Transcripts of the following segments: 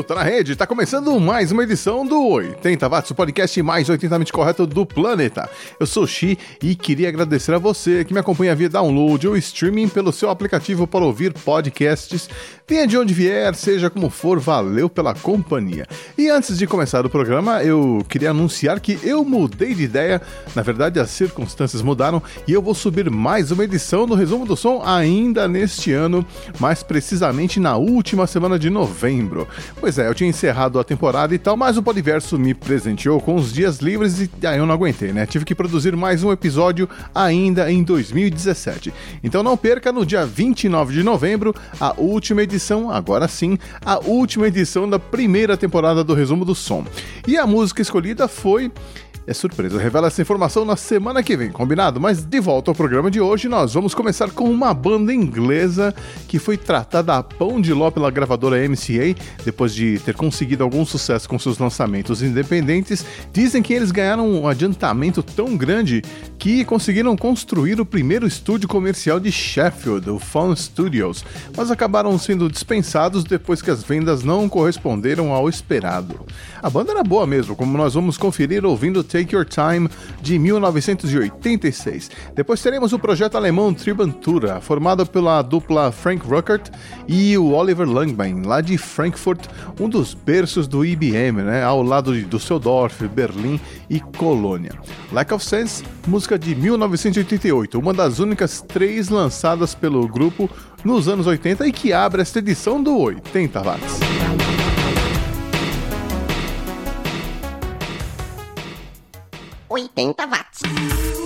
Tá na rede, tá começando mais uma edição do 80 Watts, o podcast mais 80mente correto do planeta. Eu sou Xi e queria agradecer a você que me acompanha via download ou streaming pelo seu aplicativo para ouvir podcasts. Venha de onde vier, seja como for, valeu pela companhia. E antes de começar o programa, eu queria anunciar que eu mudei de ideia, na verdade as circunstâncias mudaram e eu vou subir mais uma edição do Resumo do Som ainda neste ano, mais precisamente na última semana de novembro. Pois é, eu tinha encerrado a temporada e tal, mas o Podiverso me presenteou com os dias livres e aí eu não aguentei, né? Tive que produzir mais um episódio ainda em 2017. Então não perca no dia 29 de novembro a última edição, agora sim, a última edição da primeira temporada do Resumo do Som. E a música escolhida foi é surpresa, revela essa informação na semana que vem, combinado? Mas de volta ao programa de hoje, nós vamos começar com uma banda inglesa que foi tratada a pão de ló pela gravadora MCA, depois de ter conseguido algum sucesso com seus lançamentos independentes. Dizem que eles ganharam um adiantamento tão grande que conseguiram construir o primeiro estúdio comercial de Sheffield, o Fun Studios, mas acabaram sendo dispensados depois que as vendas não corresponderam ao esperado. A banda era boa mesmo, como nós vamos conferir ouvindo Take Your Time, de 1986. Depois teremos o projeto alemão Tribantura, formado pela dupla Frank Ruckert e o Oliver Langbein, lá de Frankfurt, um dos berços do IBM, né, ao lado de Düsseldorf, Berlim e Colônia. Lack of Sense, música de 1988, uma das únicas três lançadas pelo grupo nos anos 80 e que abre esta edição do 80 Watts. 80 watts.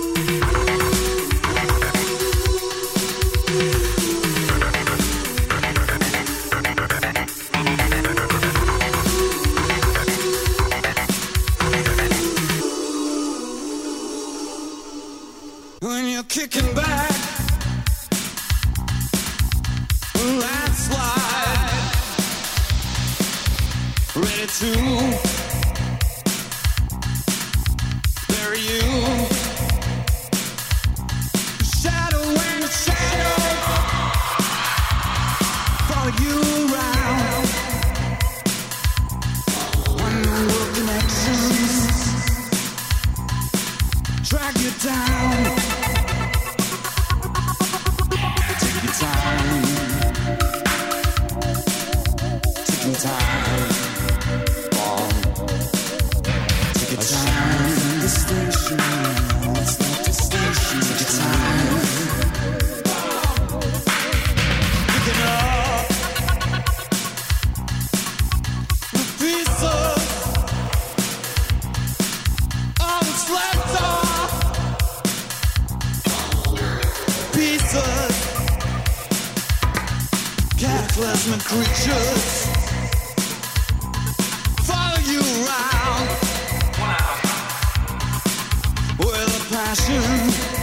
Kicking back, landslide, ready to passion.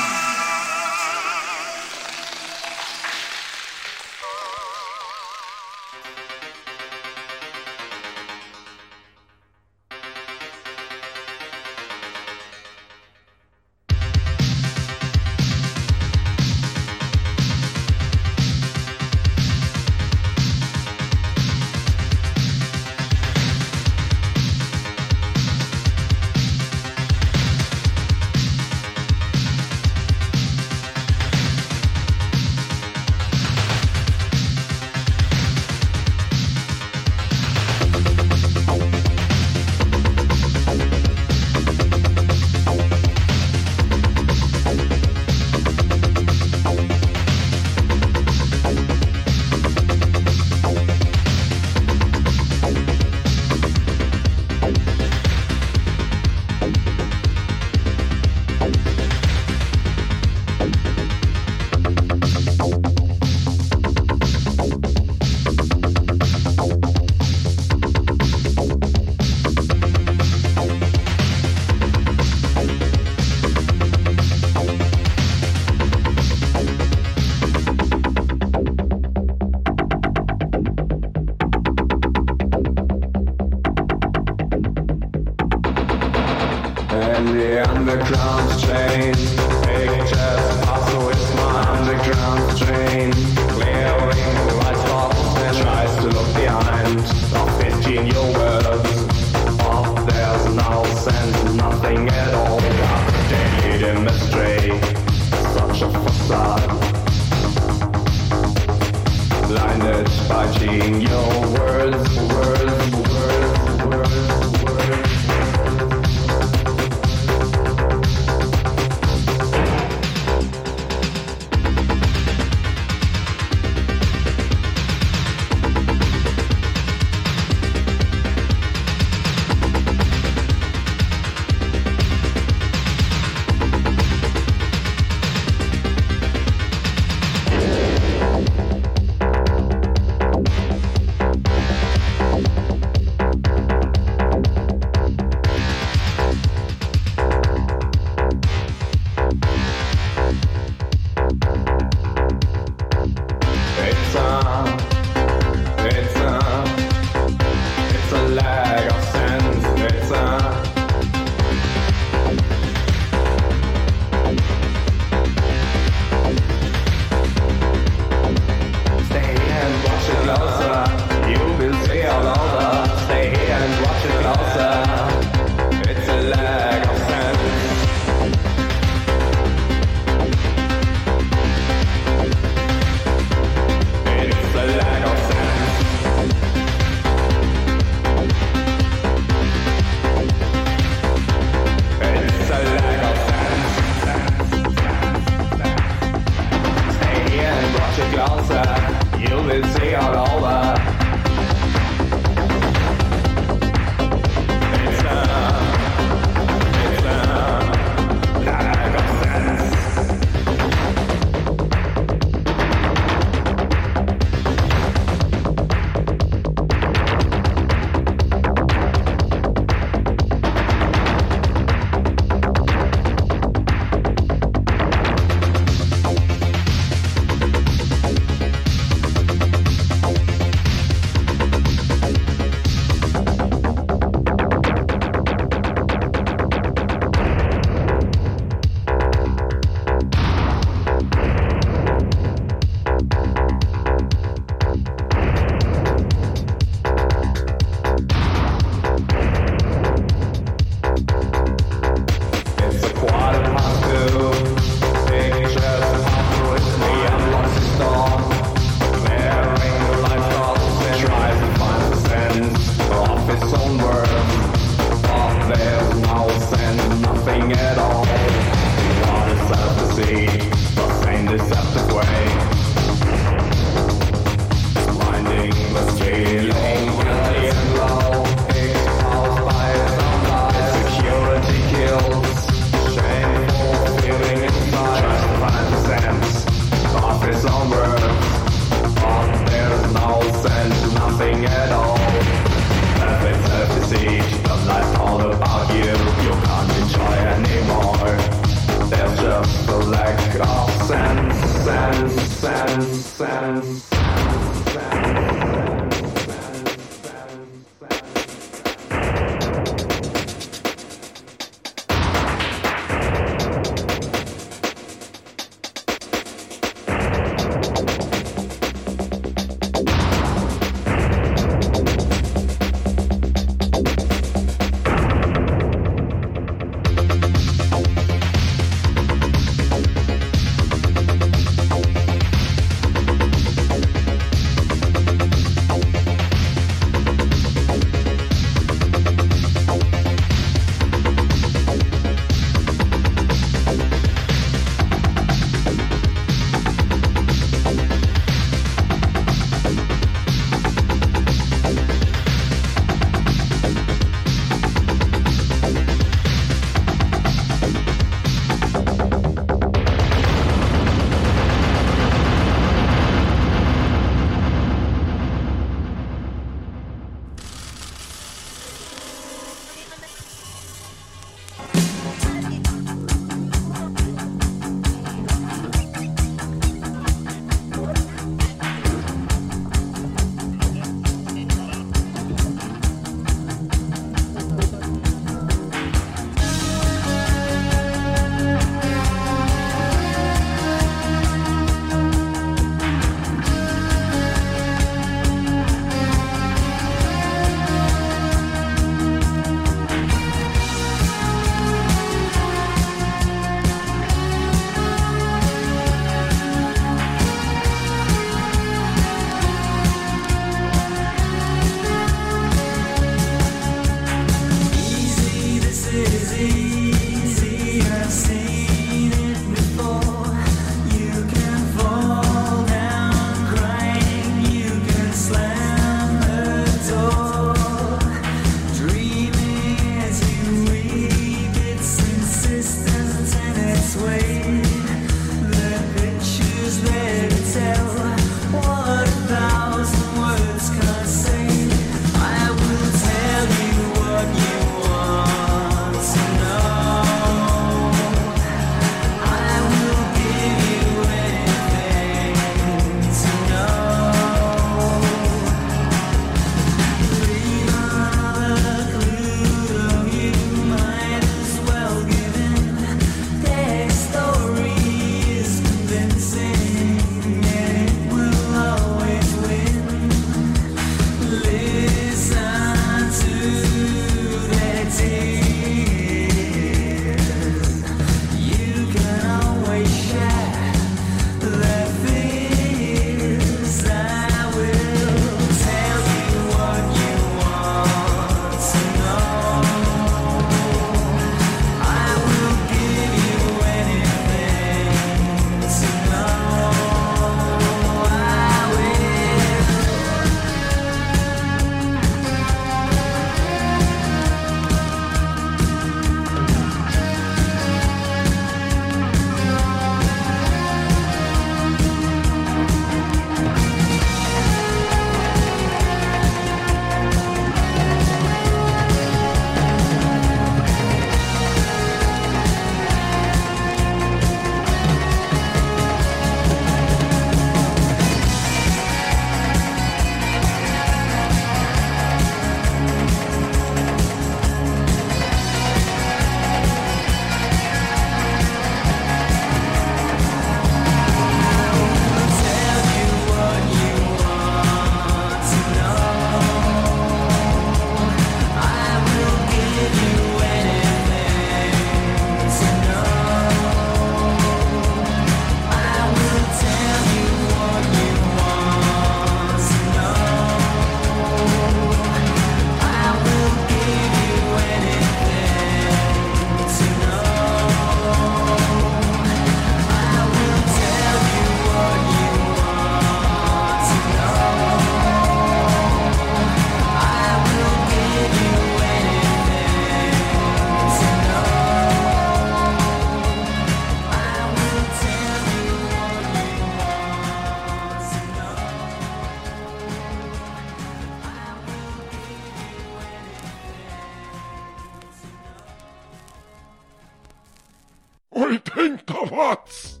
80 watts.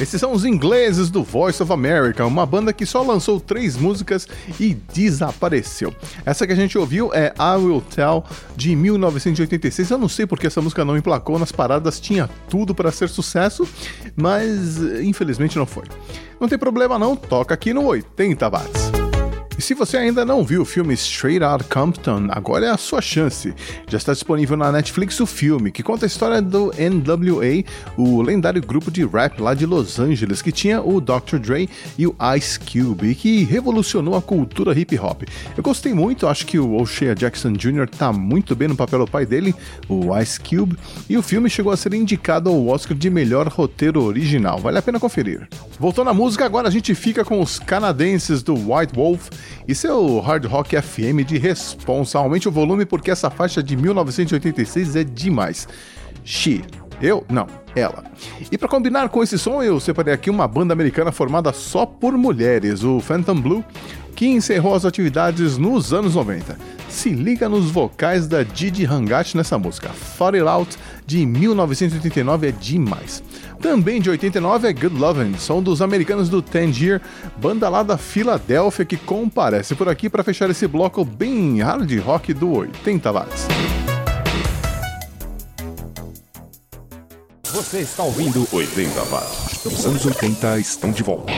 Esses são os ingleses do Voice of America, uma banda que só lançou três músicas e desapareceu. Essa que a gente ouviu é I Will Tell, de 1986. Eu não sei porque essa música não emplacou nas paradas, tinha tudo para ser sucesso, mas infelizmente não foi. Não tem problema não, toca aqui no 80 watts. E se você ainda não viu o filme Straight Outta Compton, agora é a sua chance. Já está disponível na Netflix o filme, que conta a história do NWA, o lendário grupo de rap lá de Los Angeles, que tinha o Dr. Dre e o Ice Cube, e que revolucionou a cultura hip hop. Eu gostei muito, acho que o O'Shea Jackson Jr. tá muito bem no papel do pai dele, o Ice Cube, e o filme chegou a ser indicado ao Oscar de melhor roteiro original. Vale a pena conferir. Voltando à música, agora a gente fica com os canadenses do White Wolf e seu Hard Rock FM de responsa. Aumente o volume porque essa faixa de 1986 é demais. She. Eu? Não, ela. E para combinar com esse som, eu separei aqui uma banda americana formada só por mulheres, o Phantom Blue, que encerrou as atividades nos anos 90. Se liga nos vocais da Didi Hangat nessa música. Fought It Out, de 1989, é demais. Também de 89 é Good Lovin', som dos americanos do Tangier, banda lá da Filadélfia que comparece por aqui para fechar esse bloco bem hard rock do 80 watts. Você está ouvindo 80 watts. Os anos 80 estão de volta.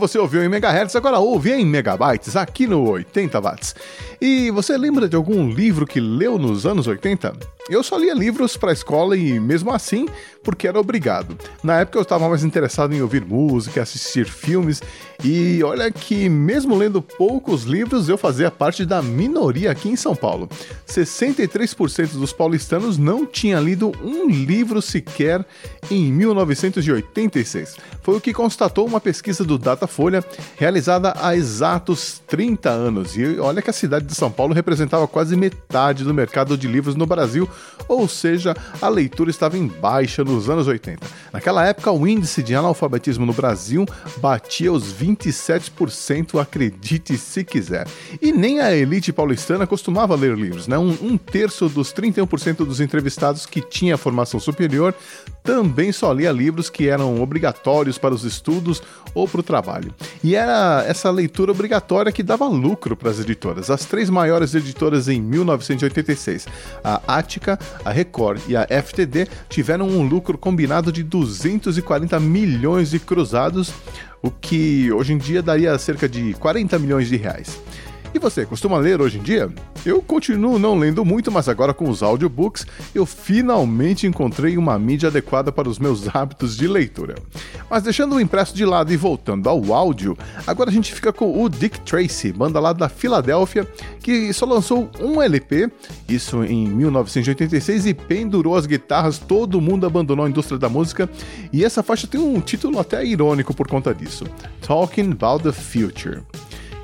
Você ouviu em megahertz agora ouve em megabytes aqui no 80 watts. E você lembra de algum livro que leu nos anos 80? Eu só lia livros para escola e mesmo assim, porque era obrigado. Na época eu estava mais interessado em ouvir música, assistir filmes e olha que mesmo lendo poucos livros eu fazia parte da minoria aqui em São Paulo. 63% dos paulistanos não tinha lido um livro sequer em 1986. Foi o que constatou uma pesquisa do Datafolha realizada há exatos 30 anos. E olha que a cidade de São Paulo representava quase metade do mercado de livros no Brasil, ou seja, a leitura estava em baixa nos anos 80. Naquela época, o índice de analfabetismo no Brasil batia os 27%, acredite se quiser. E nem a elite paulistana costumava ler livros, né? Um, um terço dos 31% dos entrevistados que tinha formação superior também só lia livros que eram obrigatórios para os estudos ou para o trabalho. E era essa leitura obrigatória que dava lucro para as editoras. As três maiores editoras em 1986, a Ática, a Record e a FTD, tiveram um lucro combinado de 240 milhões de cruzados, o que hoje em dia daria cerca de 40 milhões de reais. E você, costuma ler hoje em dia? Eu continuo não lendo muito, mas agora com os audiobooks eu finalmente encontrei uma mídia adequada para os meus hábitos de leitura. Mas deixando o impresso de lado e voltando ao áudio, agora a gente fica com o Dick Tracy, banda lá da Filadélfia, que só lançou um LP, isso em 1986, e pendurou as guitarras, todo mundo abandonou a indústria da música, e essa faixa tem um título até irônico por conta disso: Talking About the Future.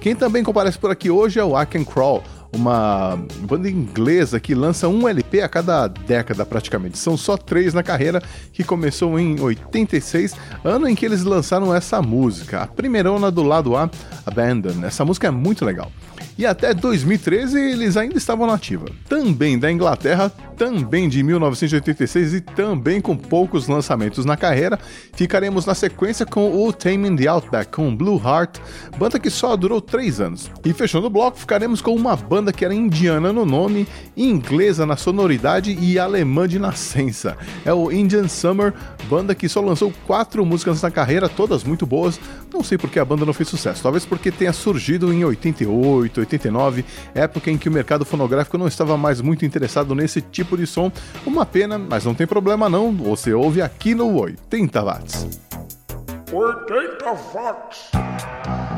Quem também comparece por aqui hoje é o Can Crawl, uma banda inglesa que lança um LP a cada década praticamente. São só três na carreira, que começou em 86, ano em que eles lançaram essa música. A primeirona do lado A, Abandon. Essa música é muito legal. E até 2013 eles ainda estavam na ativa. Também da Inglaterra, também de 1986 e também com poucos lançamentos na carreira, ficaremos na sequência com o Taming the Outback com Blue Heart, banda que só durou 3 anos. E fechando o bloco, ficaremos com uma banda que era indiana no nome, inglesa na sonoridade e alemã de nascença. É o Indian Summer, banda que só lançou 4 músicas na carreira, todas muito boas. Não sei porque a banda não fez sucesso, talvez porque tenha surgido em 88, 89, época em que o mercado fonográfico não estava mais muito interessado nesse tipo de som. Uma pena, mas não tem problema não, você ouve aqui no 80 watts. 80 watts.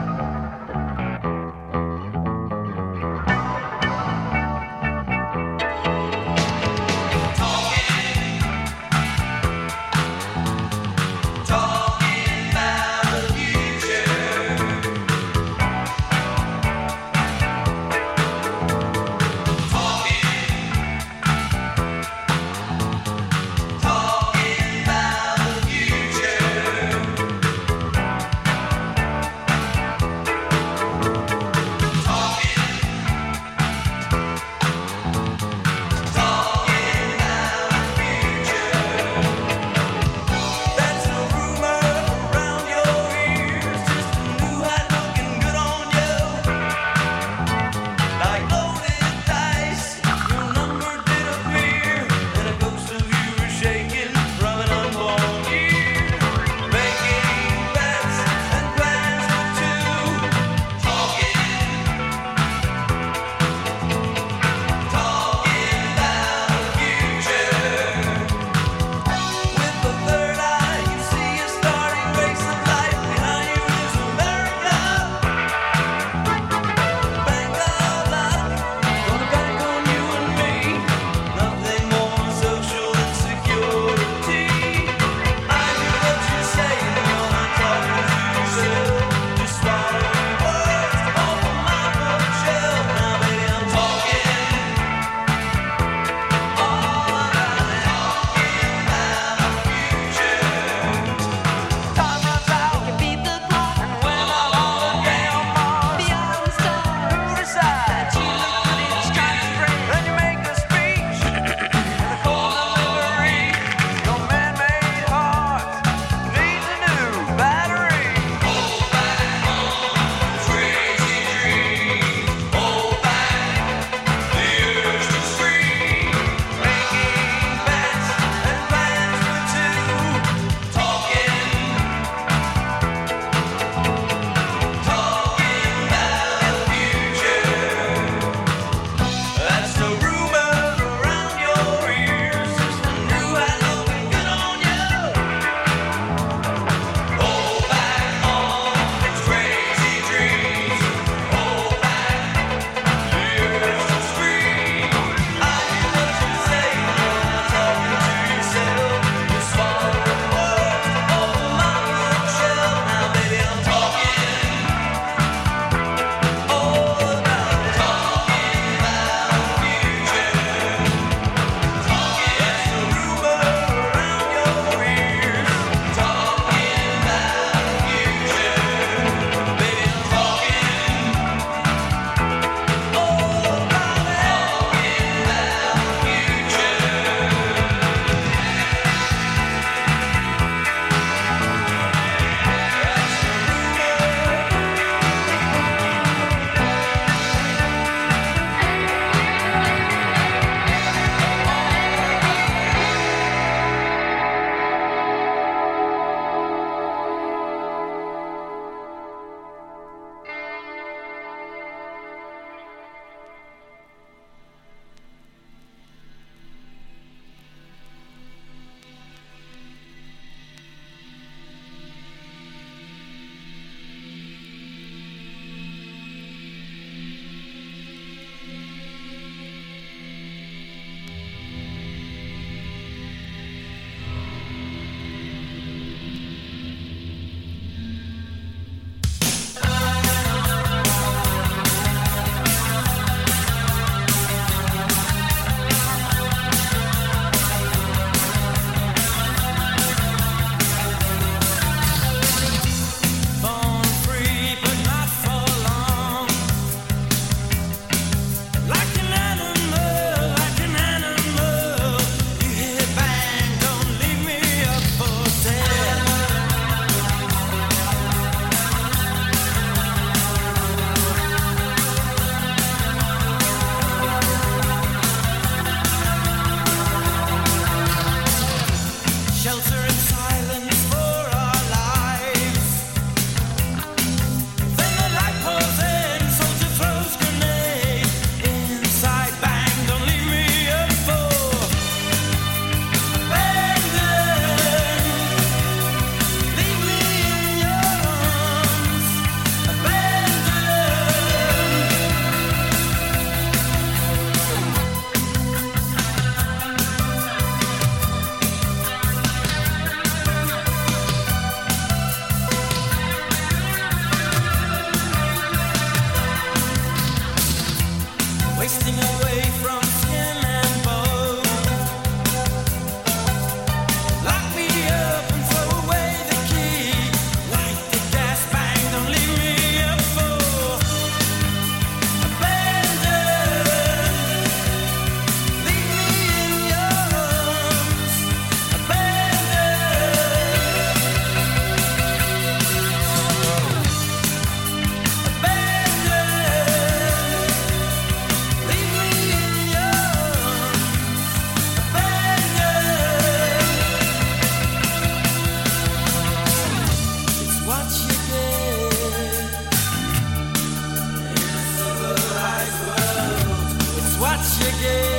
yeah.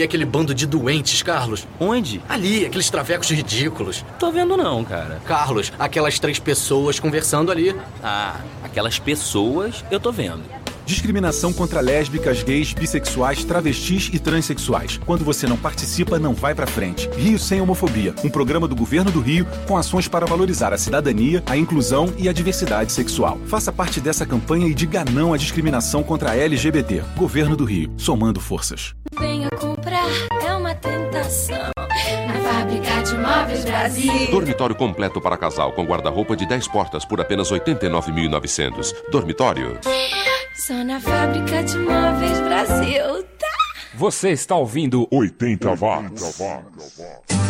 Ali aquele bando de doentes, Carlos. Onde? Ali, aqueles travecos ridículos. Tô vendo não, cara. Carlos, aquelas três pessoas conversando ali. Ah, aquelas pessoas eu tô vendo. Discriminação contra lésbicas, gays, bissexuais, travestis e transexuais. Quando você não participa, não vai pra frente. Rio Sem Homofobia, um programa do governo do Rio com ações para valorizar a cidadania, a inclusão e a diversidade sexual. Faça parte dessa campanha e diga não à discriminação contra a LGBT. Governo do Rio, somando forças. Venha comprar, é uma tentação. Na fábrica de móveis Brasil. Dormitório completo para casal com guarda-roupa de 10 portas por apenas 89.900. Dormitório. Só na fábrica de móveis Brasil, tá? Você está ouvindo 80 watts. But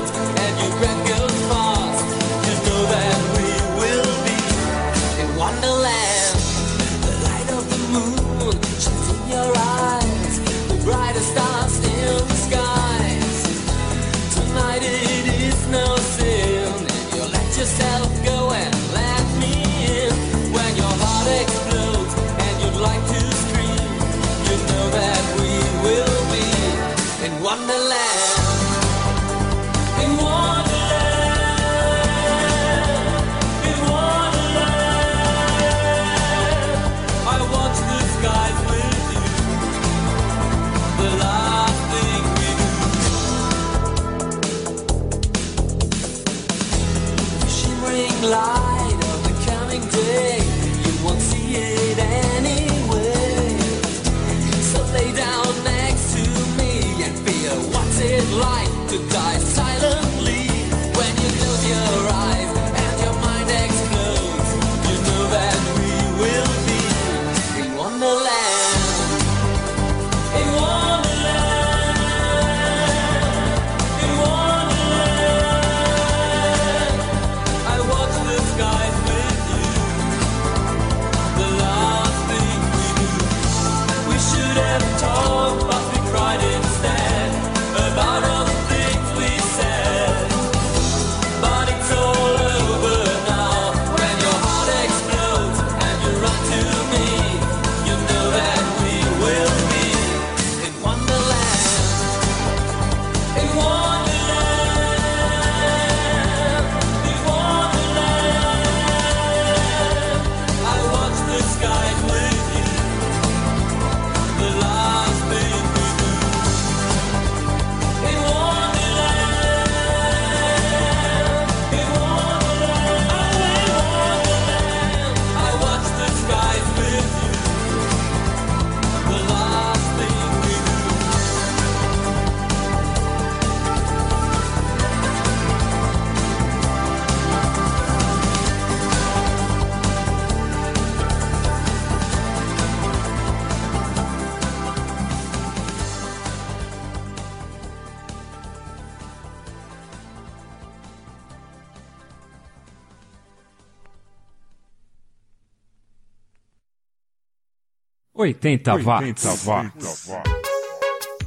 80 watts.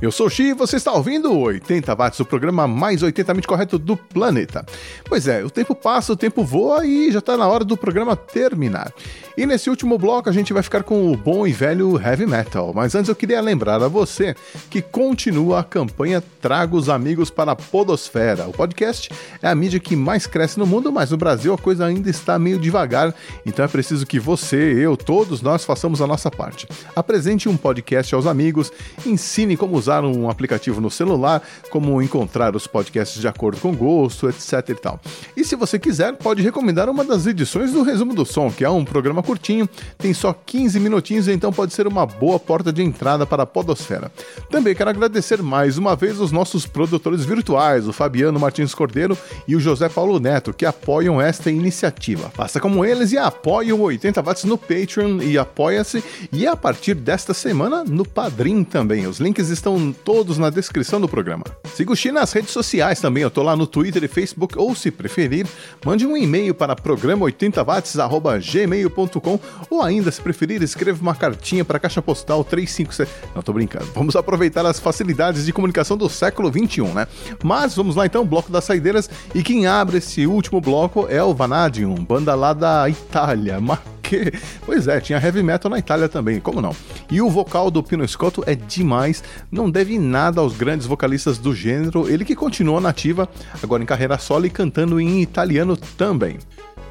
Eu sou o Xi e você está ouvindo o 80 Watts, o programa mais 80mente correto do planeta. Pois é, o tempo passa, o tempo voa e já está na hora do programa terminar. E nesse último bloco a gente vai ficar com o bom e velho heavy metal. Mas antes eu queria lembrar a você que continua a campanha Traga os Amigos para a Podosfera. O podcast é a mídia que mais cresce no mundo, mas no Brasil a coisa ainda está meio devagar, então é preciso que você, eu, todos nós façamos a nossa parte. Apresente um podcast aos amigos, ensine como usar um aplicativo no celular, como encontrar os podcasts de acordo com gosto, etc e tal. E se você quiser, pode recomendar uma das edições do Resumo do Som, que é um programa curtinho, tem só 15 minutinhos, então pode ser uma boa porta de entrada para a podosfera. Também quero agradecer mais uma vez os nossos produtores virtuais, o Fabiano Martins Cordeiro e o José Paulo Neto, que apoiam esta iniciativa. Faça como eles e apoie o 80 Watts no Patreon e apoia-se, e a partir desta semana no Padrim também. Os links estão todos na descrição do programa. Siga o Xi nas redes sociais também, eu tô lá no Twitter e Facebook, ou se preferir, mande um e-mail para programa80watts.gmail.com ou ainda, se preferir, escreva uma cartinha para a caixa postal 357. Não, tô brincando. Vamos aproveitar as facilidades de comunicação do século 21, né? Mas vamos lá então, bloco das saideiras, e quem abre esse último bloco é o Vanadium, banda lá da Itália. Mas que... Pois é, tinha heavy metal na Itália também, como não? E o vocal do Pino Scotto é demais, não deve nada aos grandes vocalistas do gênero, ele que continua nativa, agora em carreira solo e cantando em italiano também.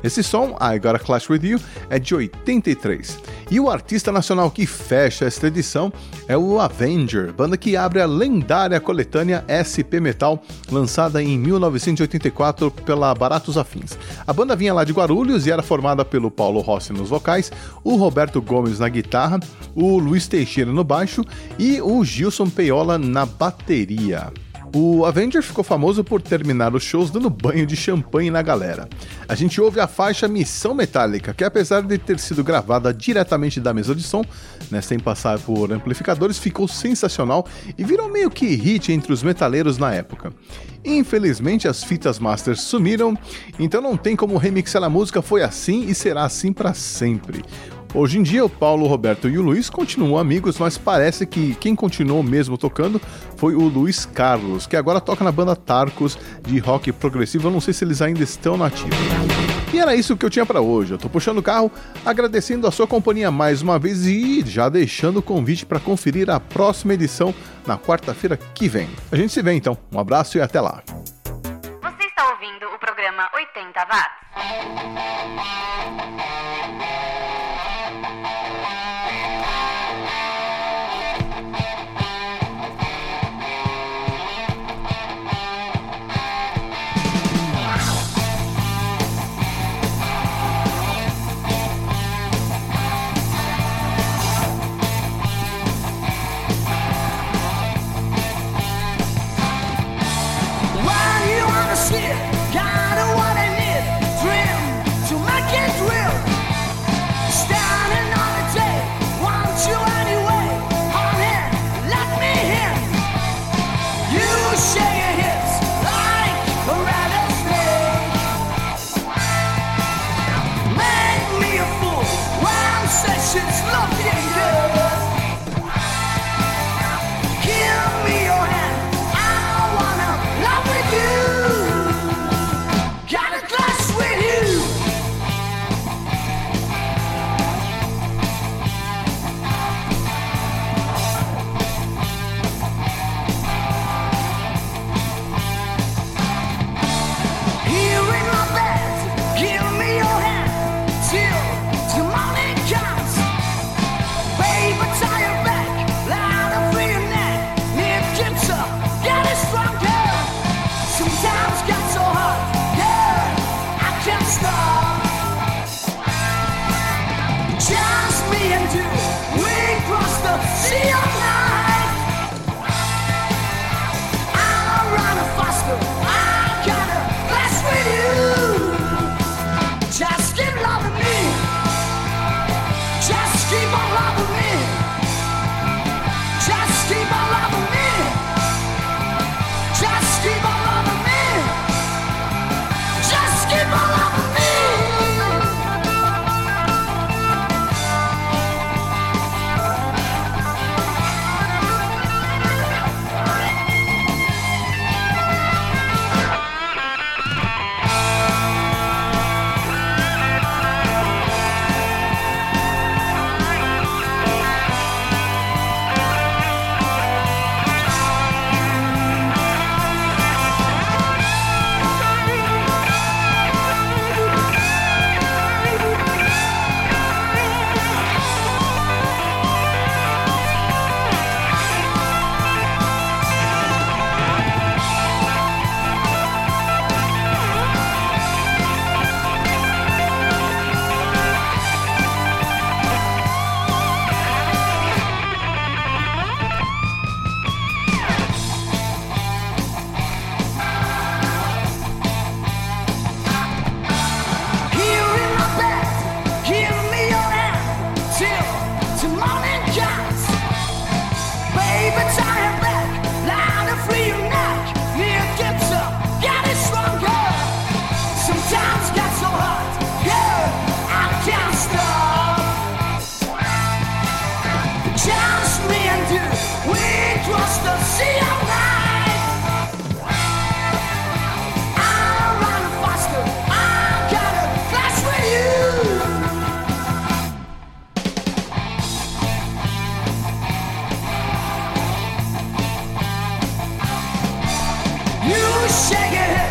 Esse som, I Gotta Clash With You, é de 83. E o artista nacional que fecha esta edição é o Avenger, banda que abre a lendária coletânea SP Metal, lançada em 1984 pela Baratos Afins. A banda vinha lá de Guarulhos e era formada pelo Paulo Rossi nos vocais, o Roberto Gomes na guitarra, o Luiz Teixeira no baixo e o Gilson Peiola na bateria. O Avenger ficou famoso por terminar os shows dando banho de champanhe na galera. A gente ouve a faixa Missão Metálica, que apesar de ter sido gravada diretamente da mesa de som, né, sem passar por amplificadores, ficou sensacional e virou meio que hit entre os metaleiros na época. Infelizmente as fitas masters sumiram, então não tem como remixar a música, foi assim e será assim para sempre. Hoje em dia, o Paulo, o Roberto e o Luiz continuam amigos, mas parece que quem continuou mesmo tocando foi o Luiz Carlos, que agora toca na banda Tarcos de rock progressivo. Eu não sei se eles ainda estão nativos. E era isso que eu tinha para hoje. Eu tô puxando o carro, agradecendo a sua companhia mais uma vez e já deixando o convite para conferir a próxima edição na quarta-feira que vem. A gente se vê então. Um abraço e até lá. Você está ouvindo o programa 80 Watts. You shake your head.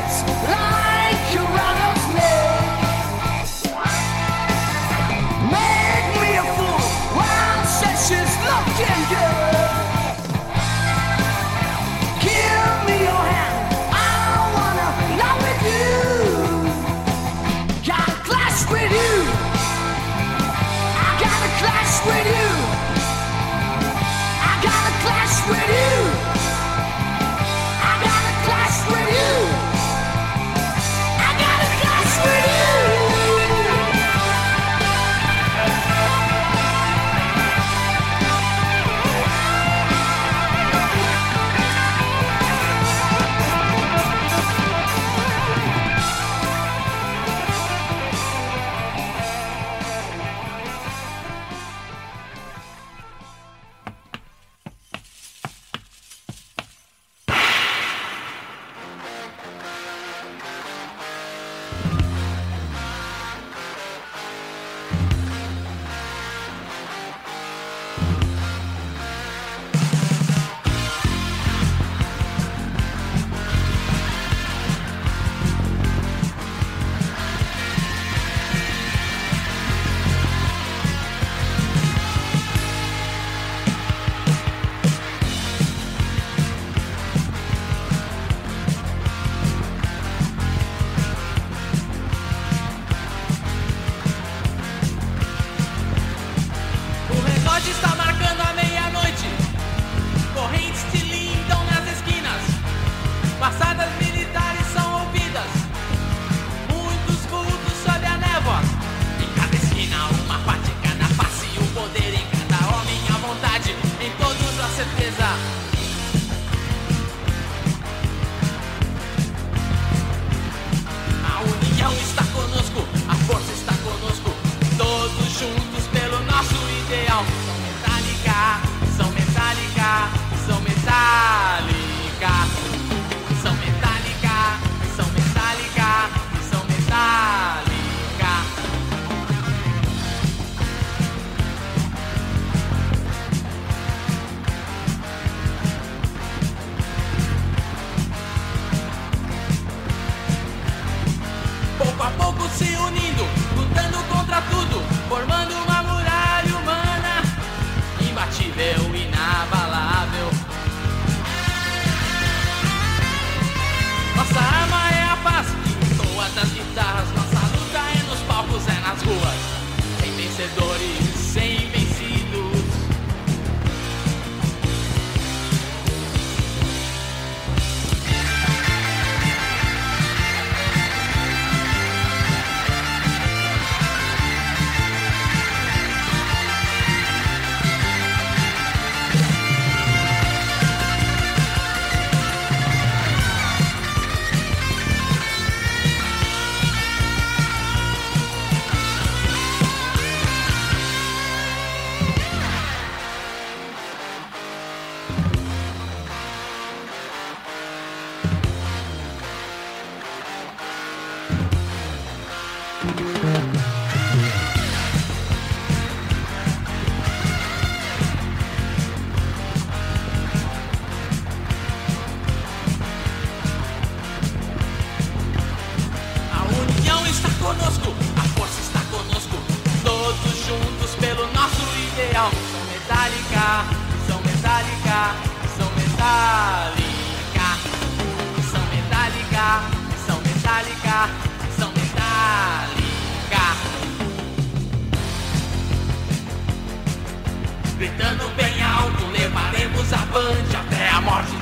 Gritando bem alto, levaremos a Band até a morte.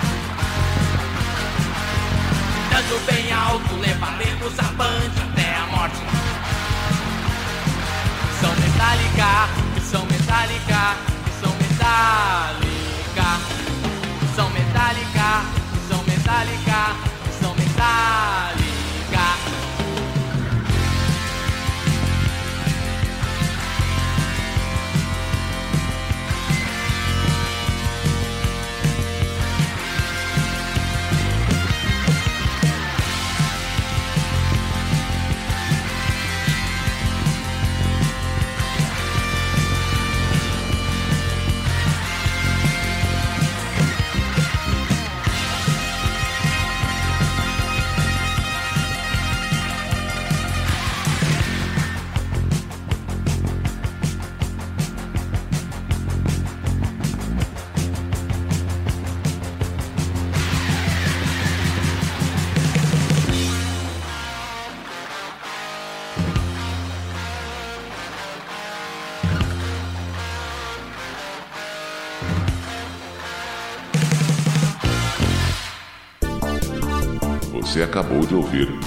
Gritando bem alto, levaremos a Band até a morte. Missão metálica, missão metálica, missão metálica. Missão metálica, missão metálica.